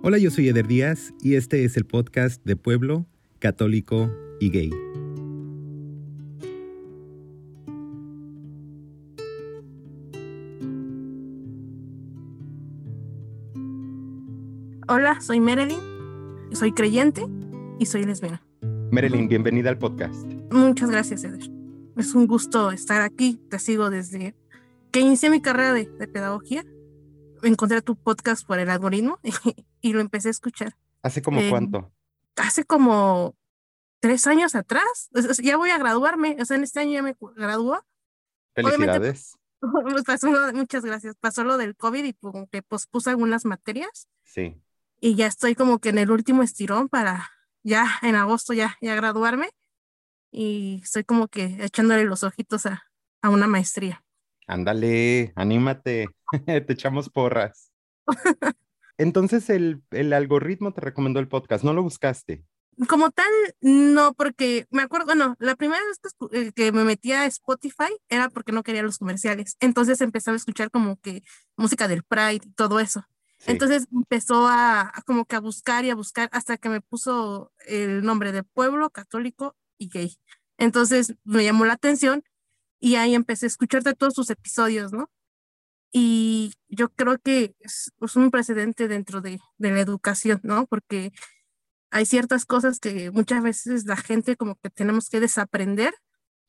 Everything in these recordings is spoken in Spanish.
Hola, yo soy Eder Díaz y este es el podcast de Pueblo, Católico y Gay. Hola, soy Marilyn, soy creyente y soy lesbiana. Marilyn, bienvenida al podcast. Muchas gracias, Eder. Es un gusto estar aquí. Te sigo desde que inicié mi carrera de, pedagogía. Encontré tu podcast por el algoritmo y, lo empecé a escuchar. ¿Hace como Eh, cuánto? Hace como tres años atrás. O sea, Ya voy a graduarme. O sea, en este año ya me obviamente- Felicidades. Pasó muchas gracias. Pasó lo del COVID y como que pospuse algunas materias. Sí. y ya estoy como que en el último estirón para ya en agosto ya, ya graduarme y estoy como que echándole los ojitos a, a una maestría. Ándale, anímate. te echamos porras. Entonces el, el algoritmo te recomendó el podcast, ¿no lo buscaste? Como tal, no, porque me acuerdo, bueno, la primera vez que, eh, que me metí a Spotify era porque no quería los comerciales. Entonces empezaba a escuchar como que música del Pride y todo eso. Sí. Entonces empezó a, a como que a buscar y a buscar hasta que me puso el nombre de pueblo católico y gay. Entonces me llamó la atención y ahí empecé a escuchar de todos sus episodios, ¿no? Y yo creo que es, es un precedente dentro de, de la educación, ¿no? Porque hay ciertas cosas que muchas veces la gente como que tenemos que desaprender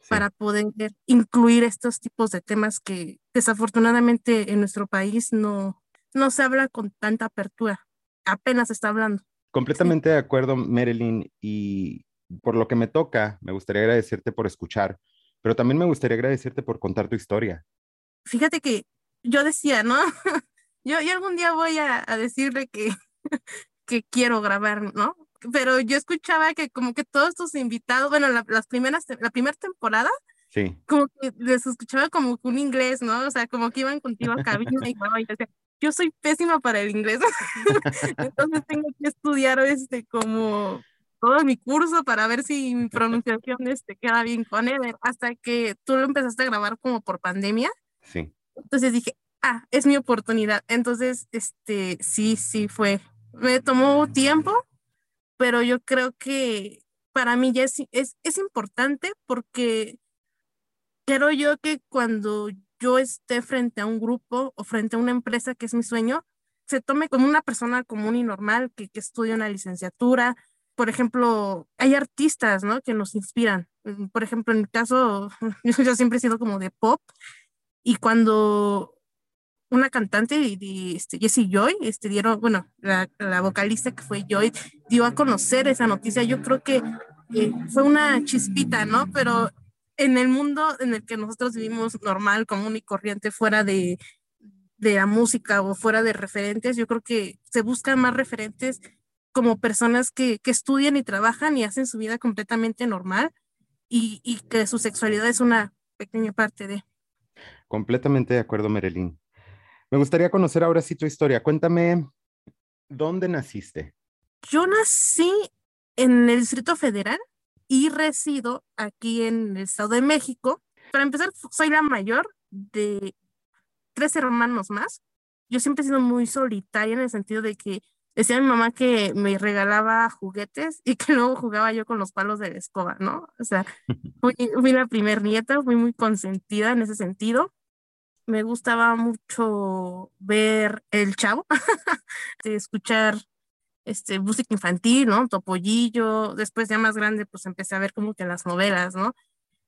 sí. para poder incluir estos tipos de temas que desafortunadamente en nuestro país no, no se habla con tanta apertura. Apenas se está hablando. Completamente de acuerdo, Marilyn, y por lo que me toca, me gustaría agradecerte por escuchar, pero también me gustaría agradecerte por contar tu historia. Fíjate que yo decía, ¿no? Yo, yo algún día voy a, a decirle que, que quiero grabar, ¿no? Pero yo escuchaba que como que todos tus invitados, bueno, la, las primeras, la primera temporada, Sí, como que les escuchaba como un inglés, ¿no? O sea, como que iban contigo a cabina y y yo decía, yo soy pésima para el inglés, entonces tengo que estudiar este como todo mi curso para ver si mi pronunciación este queda bien con él, hasta que tú lo empezaste a grabar como por pandemia, sí. Entonces dije, ah, es mi oportunidad, entonces, este, sí, sí fue, me tomó tiempo, pero yo creo que para mí ya es, es, importante porque creo yo que cuando yo esté frente a un grupo o frente a una empresa que es mi sueño, se tome como una persona común y normal que, que estudia una licenciatura. Por ejemplo, hay artistas, ¿no? Que nos inspiran. Mm, Por ejemplo, en mi caso, yo siempre he sido como de pop y cuando una cantante, este, Jessie Joy, este, dieron, bueno, la, la vocalista que fue Joy, dio a conocer esa noticia. Yo creo que eh, fue una chispita, ¿no? Pero en el mundo en el que nosotros vivimos normal, común y corriente, fuera de, de la música o fuera de referentes, yo creo que se buscan más referentes como personas que, que estudian y trabajan y hacen su vida completamente normal y, y que su sexualidad es una pequeña parte de... Completamente de acuerdo, Marilyn. Me gustaría conocer ahora sí tu historia. Cuéntame, ¿dónde naciste? Yo nací en el Distrito Federal y resido aquí en el Estado de México. Para empezar, soy la mayor de tres hermanos más. Yo siempre he sido muy solitaria en el sentido de que decía mi mamá que me regalaba juguetes y que luego jugaba yo con los palos de la escoba, ¿no? O sea, fui, fui la primer nieta, fui muy consentida en ese sentido. Me gustaba mucho ver El Chavo, escuchar este, música infantil, ¿no? Topollillo. Después ya más grande, pues empecé a ver como que las novelas, ¿no?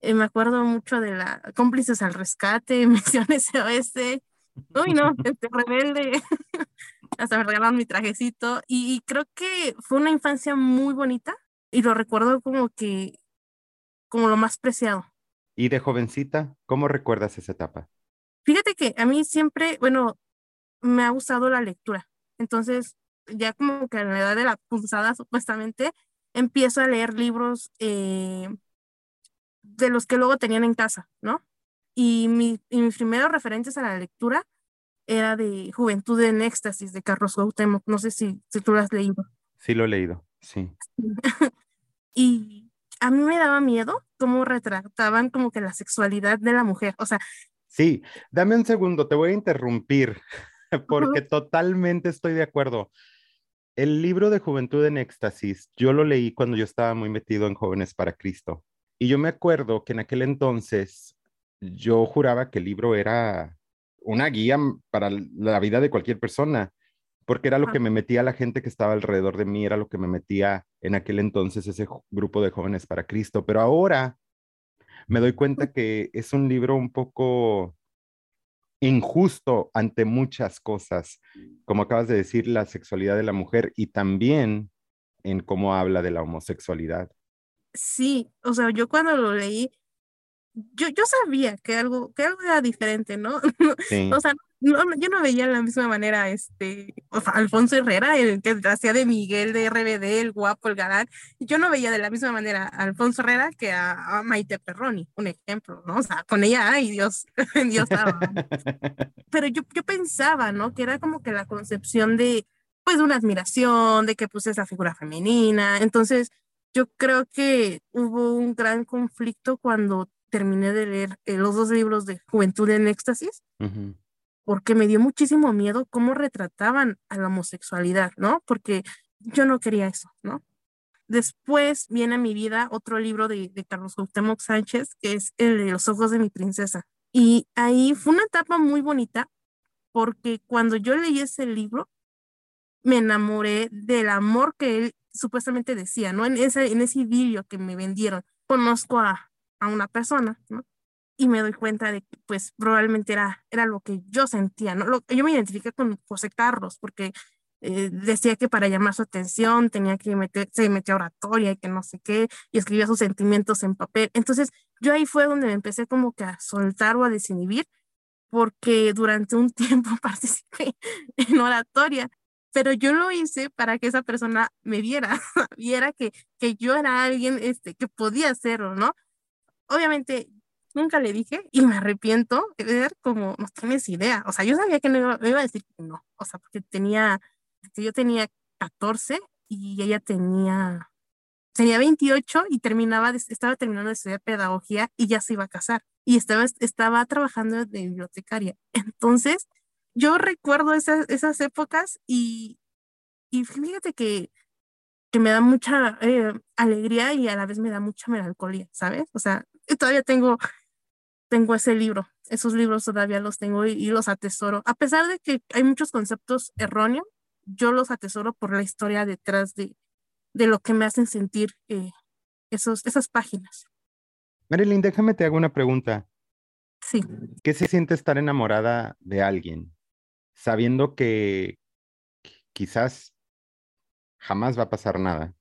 Eh, me acuerdo mucho de la Cómplices al Rescate, Misiones Oeste. Uy, no, este rebelde. Hasta me regalaron mi trajecito. Y, y creo que fue una infancia muy bonita y lo recuerdo como que, como lo más preciado. Y de jovencita, ¿cómo recuerdas esa etapa? Fíjate que a mí siempre, bueno, me ha gustado la lectura. Entonces, ya como que a la edad de la punzada, supuestamente, empiezo a leer libros eh, de los que luego tenían en casa, ¿no? Y, mi, y mis primeros referentes a la lectura era de Juventud en Éxtasis, de Carlos Cuauhtémoc. No sé si, si tú lo has leído. Sí, lo he leído, sí. Y a mí me daba miedo cómo retrataban como que la sexualidad de la mujer. O sea, Sí, dame un segundo, te voy a interrumpir porque totalmente estoy de acuerdo. El libro de Juventud en Éxtasis, yo lo leí cuando yo estaba muy metido en Jóvenes para Cristo. Y yo me acuerdo que en aquel entonces yo juraba que el libro era una guía para la vida de cualquier persona, porque era lo que me metía la gente que estaba alrededor de mí, era lo que me metía en aquel entonces ese grupo de jóvenes para Cristo. Pero ahora me doy cuenta que es un libro un poco injusto ante muchas cosas, como acabas de decir, la sexualidad de la mujer y también en cómo habla de la homosexualidad. Sí, o sea, yo cuando lo leí, yo, yo sabía que algo, que algo era diferente, ¿no? o sea, no, yo no veía de la misma manera este, o sea, Alfonso Herrera, el que hacía de Miguel de RBD, el guapo, el galán. Yo no veía de la misma manera a Alfonso Herrera que a, Maite Perroni, un ejemplo, ¿no? O sea, con ella, ay Dios, Dios estaba. Pero yo, yo pensaba, ¿no? Que era como que la concepción de, pues, una admiración, de que pues es la figura femenina. Entonces, yo creo que hubo un gran conflicto cuando terminé de leer eh, los dos libros de Juventud en Éxtasis, porque me dio muchísimo miedo cómo retrataban a la homosexualidad, ¿no? Porque yo no quería eso, ¿no? Después viene a mi vida otro libro de, Carlos Cuauhtémoc Sánchez, que es el de Los ojos de mi princesa. Y ahí fue una etapa muy bonita, porque cuando yo leí ese libro, me enamoré del amor que él supuestamente decía, ¿no? En ese, en ese idilio que me vendieron. Conozco a, a una persona, ¿no? Y me doy cuenta de que, pues, probablemente era, era lo que yo sentía, ¿no? Lo, yo me identifiqué con José Carlos, porque eh, decía que para llamar su atención tenía que meter, se metía oratoria y que no sé qué, y escribía sus sentimientos en papel. Entonces, yo ahí fue donde me empecé como que a soltar o a desinhibir, porque durante un tiempo participé en oratoria, pero yo lo hice para que esa persona me viera, viera que, que yo era alguien este, que podía hacerlo, ¿no? obviamente nunca le dije y me arrepiento de ver como no tienes idea. O sea, yo sabía que no iba, me iba a decir que no. O sea, porque tenía, que yo tenía 14 y ella tenía, tenía 28 y terminaba, estaba terminando de estudiar pedagogía y ya se iba a casar. Y estaba, estaba trabajando de bibliotecaria. Entonces, yo recuerdo esas, esas épocas y, y fíjate que que me da mucha eh, alegría y a la vez me da mucha melancolía, ¿sabes? O sea, todavía tengo, tengo ese libro, esos libros todavía los tengo y, los atesoro. A pesar de que hay muchos conceptos erróneos, yo los atesoro por la historia detrás de, de lo que me hacen sentir eh, esos, esas páginas. Marilyn, déjame te hago una pregunta. Sí. ¿Qué se siente estar enamorada de alguien sabiendo que quizás jamás va a pasar nada,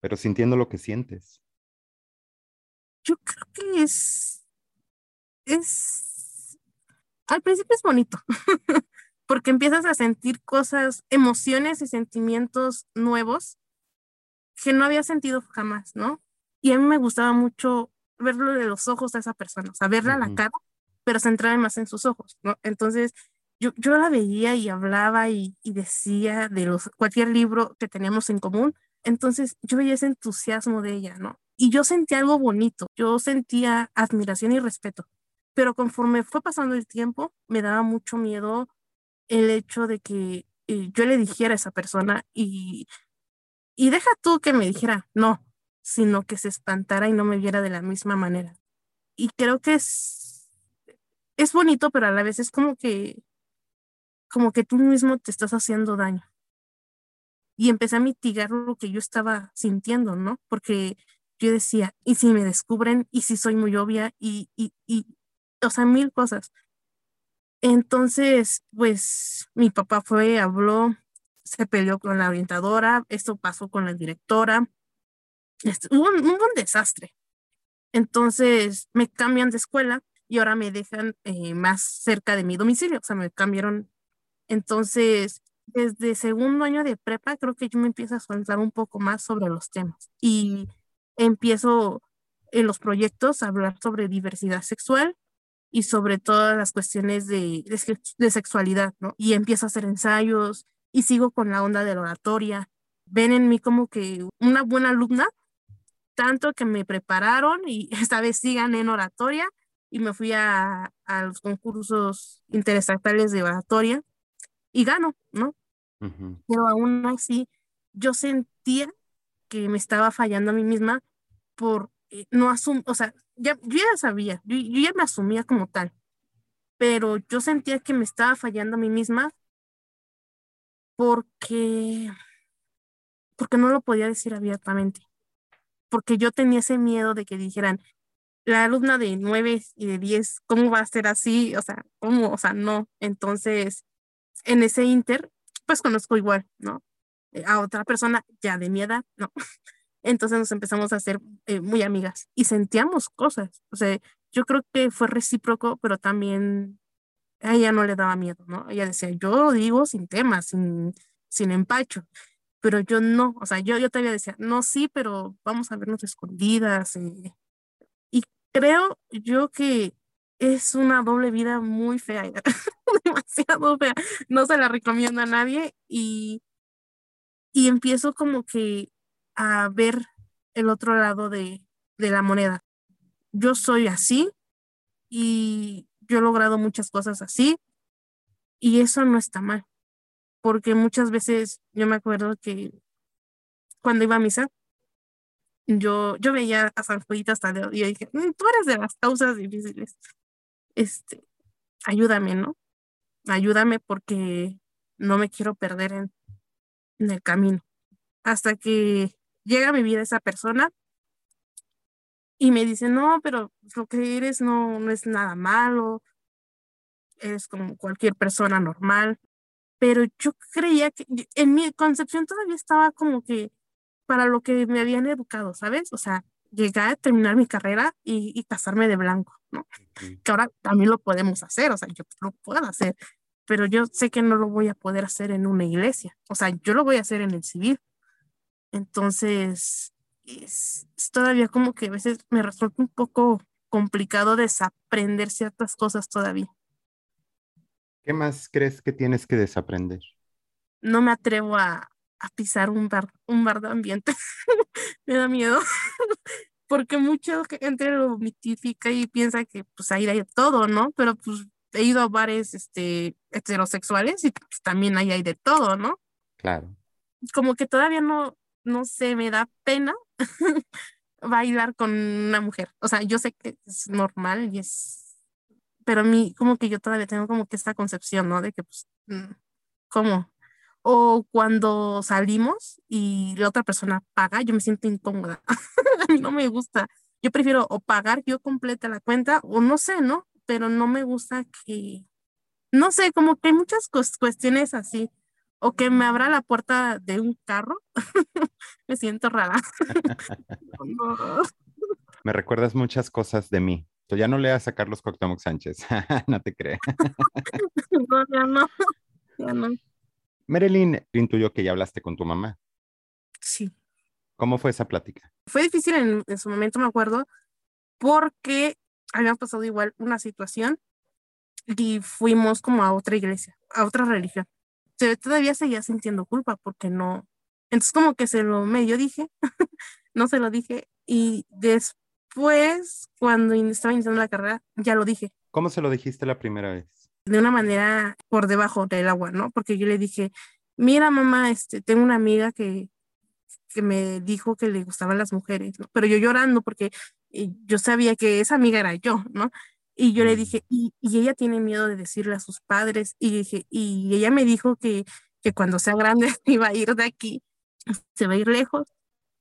pero sintiendo lo que sientes. Yo creo que es, es, al principio es bonito, porque empiezas a sentir cosas, emociones y sentimientos nuevos que no había sentido jamás, ¿no? Y a mí me gustaba mucho verlo de los ojos de esa persona, o sea, verla a la cara, pero centrarme más en sus ojos, ¿no? Entonces, yo, yo la veía y hablaba y, y, decía de los, cualquier libro que teníamos en común. Entonces yo veía ese entusiasmo de ella, ¿no? Y yo sentía algo bonito, yo sentía admiración y respeto. Pero conforme fue pasando el tiempo, me daba mucho miedo el hecho de que eh, yo le dijera a esa persona y, y deja tú que me dijera no, sino que se espantara y no me viera de la misma manera. Y creo que es, es bonito, pero a la vez es como que como que tú mismo te estás haciendo daño. Y empecé a mitigar lo que yo estaba sintiendo, ¿no? Porque yo decía, ¿y si me descubren? ¿Y si soy muy obvia? Y, y, y o sea, mil cosas. Entonces, pues mi papá fue, habló, se peleó con la orientadora, esto pasó con la directora, este, hubo, un, un, desastre. Entonces me cambian de escuela y ahora me dejan eh, más cerca de mi domicilio, o sea, me cambiaron entonces, desde segundo año de prepa, creo que yo me empiezo a soltar un poco más sobre los temas y empiezo en los proyectos a hablar sobre diversidad sexual y sobre todas las cuestiones de, de, sexualidad, ¿no? Y empiezo a hacer ensayos y sigo con la onda de la oratoria. Ven en mí como que una buena alumna, tanto que me prepararon y esta vez sigan en oratoria y me fui a, a los concursos interestatales de oratoria y gano, ¿no? pero aún así yo sentía que me estaba fallando a mí misma por no asumir, o sea, ya, yo ya sabía, yo, yo ya me asumía como tal, pero yo sentía que me estaba fallando a mí misma porque, porque no lo podía decir abiertamente, porque yo tenía ese miedo de que dijeran, la alumna de 9 y de 10, ¿cómo va a ser así? O sea, ¿cómo? O sea, no. Entonces, en ese inter, pues conozco igual, ¿no? Eh, a otra persona ya de mi ¿no? Entonces nos empezamos a hacer eh, muy amigas y sentíamos cosas. O sea, yo creo que fue recíproco, pero también a ella no le daba miedo, ¿no? Ella decía, yo digo sin temas, sin, sin empacho, pero yo no, o sea, yo, yo todavía decía, no, sí, pero vamos a vernos escondidas. Eh, creo yo que es una doble vida muy fea, demasiado fea. No se la recomiendo a nadie y, y empiezo como que a ver el otro lado de, de la moneda. Yo soy así y yo he logrado muchas cosas así y eso no está mal, porque muchas veces yo me acuerdo que cuando iba a misa, yo, yo veía a San Juanito hasta y yo dije, mm, tú eres de las causas difíciles. Este, ayúdame, ¿no? Ayúdame porque no me quiero perder en, en el camino. Hasta que llega a mi vida esa persona y me dice, no, pero lo que eres no, no es nada malo, eres como cualquier persona normal. Pero yo creía que en mi concepción todavía estaba como que para lo que me habían educado, ¿sabes? O sea, llegar a terminar mi carrera y, casarme de blanco, ¿no? Que ahora también lo podemos hacer, o sea, yo lo puedo hacer, pero yo sé que no lo voy a poder hacer en una iglesia, o sea, yo lo voy a hacer en el civil. Entonces, es, todavía como que a veces me resulta un poco complicado desaprender ciertas cosas todavía. ¿Qué más crees que tienes que desaprender? No me atrevo a, a pisar un bar, un bar de ambiente. me da miedo. Porque mucha gente lo mitifica y piensa que pues ahí hay todo, ¿no? Pero pues he ido a bares este, heterosexuales y pues, también ahí hay de todo, ¿no? Claro. Como que todavía no, no sé, me da pena bailar con una mujer. O sea, yo sé que es normal y es, pero a mí como que yo todavía tengo como que esta concepción, ¿no? De que pues, mm, ¿cómo? o cuando salimos y la otra persona paga, yo me siento incómoda. a mí no me gusta. Yo prefiero o pagar yo completa la cuenta o no sé, ¿no? Pero no me gusta que, no sé, como que hay muchas cuestiones así. O que me abra la puerta de un carro. me siento rara. Me recuerdas muchas cosas de mí. Tú ya no leas a Carlos Cuauhtémoc Sánchez. no te crees. no, ya no. Ya no. Marilyn, intuyo que ya hablaste con tu mamá. Sí. ¿Cómo fue esa plática? Fue difícil en, su momento, me acuerdo, porque habíamos pasado igual una situación y fuimos como a otra iglesia, a otra religión. Todavía seguía sintiendo culpa porque no. Entonces, como que se lo medio dije, no se lo dije, y después, cuando estaba iniciando la carrera, ya lo dije. ¿Cómo se lo dijiste la primera vez? de una manera por debajo del agua, ¿no? Porque yo le dije, mira mamá, este, tengo una amiga que, que me dijo que le gustaban las mujeres, ¿no? Pero yo llorando porque yo sabía que esa amiga era yo, ¿no? Y yo le mm. dije, y, y, ella tiene miedo de decirle a sus padres, y dije, y ella me dijo que, que cuando sea grande iba a ir de aquí, se va a ir lejos,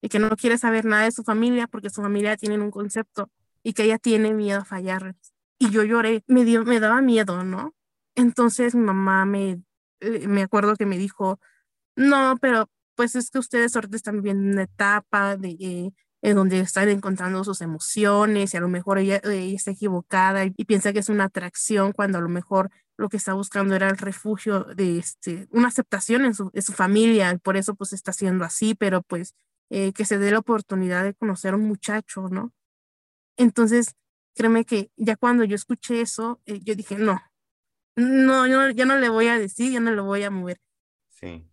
y que no quiere saber nada de su familia porque su familia tiene un concepto, y que ella tiene miedo a fallarles y yo lloré, me, dio, me daba miedo, ¿no? Entonces mi mamá me, eh, me acuerdo que me dijo, no, pero pues es que ustedes ahorita están viviendo una etapa de, en donde están encontrando sus emociones y a lo mejor ella, está equivocada y, piensa que es una atracción cuando a lo mejor lo que está buscando era el refugio de este, una aceptación en su, en su familia, y por eso pues está haciendo así, pero pues eh, que se dé la oportunidad de conocer a un muchacho, ¿no? Entonces, créeme que ya cuando yo escuché eso, eh, yo dije, no, no, yo ya no le voy a decir, ya no le voy a mover. Sí.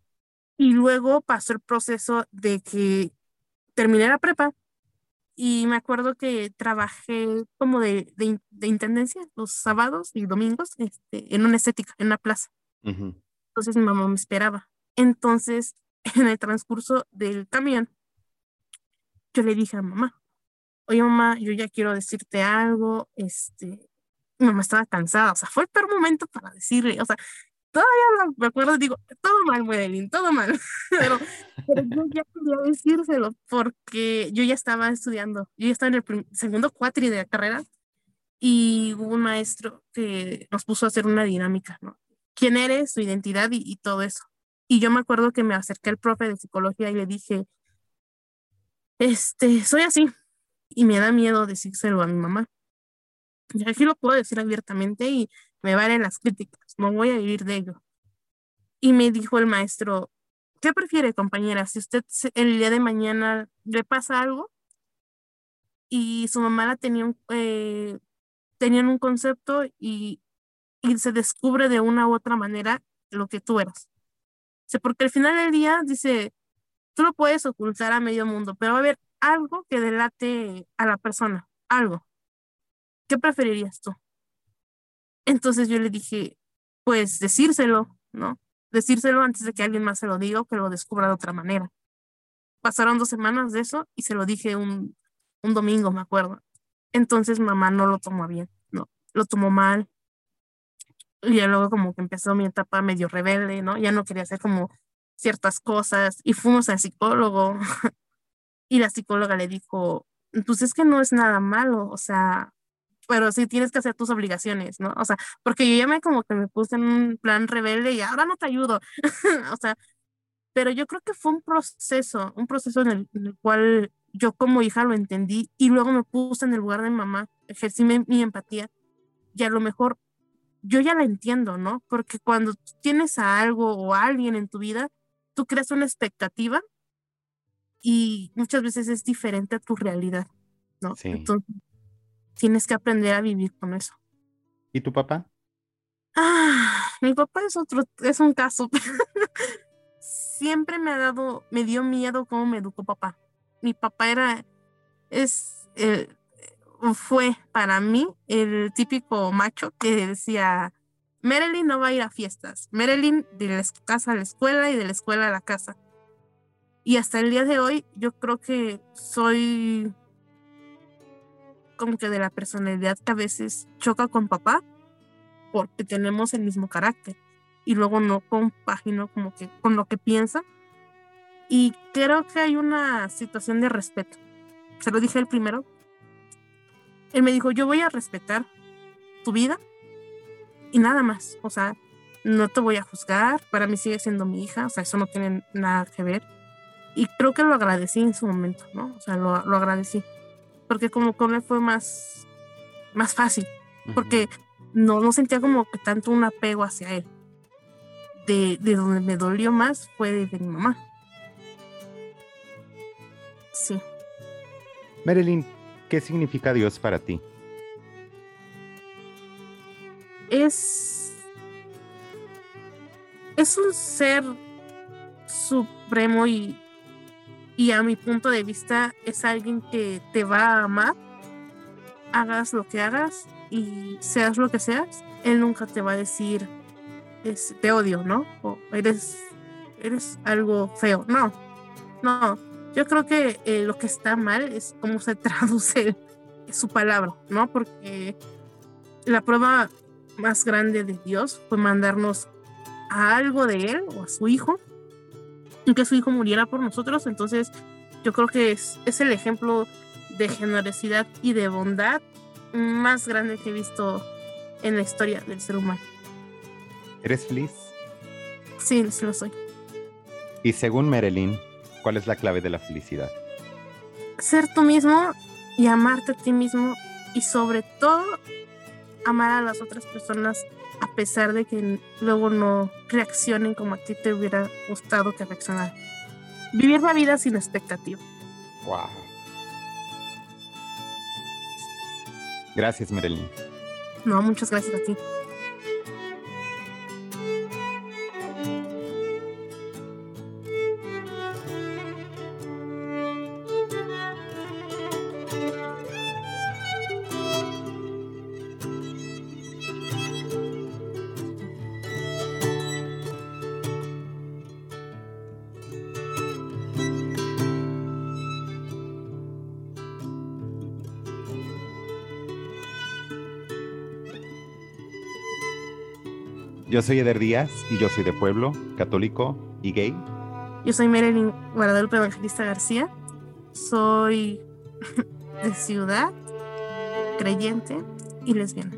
Y luego pasó el proceso de que terminé la prepa y me acuerdo que trabajé como de, de, intendencia los sábados y domingos este, en una estética, en una plaza. Entonces mi mamá me esperaba Entonces, en el transcurso del camión, yo le dije a mamá, oye mamá, yo ya quiero decirte algo, este, mi mamá estaba cansada, o sea, fue el peor momento para decirle, o sea, todavía me acuerdo, digo, todo mal, Madeline, todo mal, pero, pero, yo ya quería decírselo porque yo ya estaba estudiando, yo ya estaba en el segundo cuatri de la carrera y hubo un maestro que nos puso a hacer una dinámica, ¿no? ¿Quién eres, su identidad y, y todo eso? Y yo me acuerdo que me acerqué al profe de psicología y le dije, este, soy así y me da miedo decírselo a mi mamá. Y aquí lo puedo decir abiertamente y me valen las críticas, no voy a vivir de ello. Y me dijo el maestro, ¿qué prefiere, compañera? Si usted el día de mañana le pasa algo y su mamá la tenía eh, tenían un concepto y, y se descubre de una u otra manera lo que tú eras. Porque al final del día, dice, tú lo puedes ocultar a medio mundo, pero va a haber algo que delate a la persona, algo. ¿Qué preferirías tú? Entonces yo le dije, pues decírselo, ¿no? Decírselo antes de que alguien más se lo diga o que lo descubra de otra manera. Pasaron dos semanas de eso y se lo dije un, un domingo, me acuerdo. Entonces mamá no lo tomó bien, ¿no? Lo tomó mal. Y ya luego como que empezó mi etapa medio rebelde, ¿no? Ya no quería hacer como ciertas cosas y fuimos al psicólogo y la psicóloga le dijo, pues es que no es nada malo, o sea, pero sí tienes que hacer tus obligaciones, ¿no? O sea, porque yo ya me como que me puse en un plan rebelde y ahora no te ayudo, o sea, pero yo creo que fue un proceso, un proceso en el, cual yo como hija lo entendí y luego me puse en el lugar de mamá, ejercí mi, mi empatía y a lo mejor yo ya la entiendo, ¿no? Porque cuando tienes a algo o a alguien en tu vida, tú creas una expectativa y muchas veces es diferente a tu realidad, ¿no? Sí. Entonces, tienes que aprender a vivir con eso. ¿Y tu papá? Ah, mi papá es otro, es un caso. Siempre me ha dado, me dio miedo cómo me educó papá. Mi papá era, es, eh, fue para mí el típico macho que decía, Marilyn no va a ir a fiestas. Marilyn de la casa a la escuela y de la escuela a la casa. Y hasta el día de hoy yo creo que soy como que de la personalidad que a veces choca con papá porque tenemos el mismo carácter y luego no compagino como que con lo que piensa. Y creo que hay una situación de respeto. Se lo dije el primero. Él me dijo yo voy a respetar tu vida y nada más. O sea no te voy a juzgar para mí sigue siendo mi hija o sea eso no tiene nada que ver y creo que lo agradecí en su momento no o sea lo, lo agradecí porque como con él fue más, más fácil, porque no, no sentía como que tanto un apego hacia él. De, de donde me dolió más fue de, mi mamá. Sí. Marilyn, ¿qué significa Dios para ti? Es. Es un ser supremo y y a mi punto de vista es alguien que te va a amar, hagas lo que hagas y seas lo que seas, él nunca te va a decir te odio, ¿no? O eres, eres algo feo. No, no. Yo creo que eh, lo que está mal es cómo se traduce su palabra, ¿no? Porque la prueba más grande de Dios fue mandarnos a algo de Él o a su Hijo que su hijo muriera por nosotros. Entonces, yo creo que es, es el ejemplo de generosidad y de bondad más grande que he visto en la historia del ser humano. ¿Eres feliz? Sí, sí lo soy. Y según Marilyn, ¿cuál es la clave de la felicidad? Ser tú mismo y amarte a ti mismo y sobre todo amar a las otras personas a pesar de que luego no reaccionen como a ti te hubiera gustado que reaccionaran. Vivir la vida sin expectativa. Wow. Gracias, Marilyn. No, muchas gracias a ti. Yo soy Eder Díaz y yo soy de pueblo, católico y gay. Yo soy Marilyn Guadalupe Evangelista García. Soy de ciudad, creyente y lesbiana.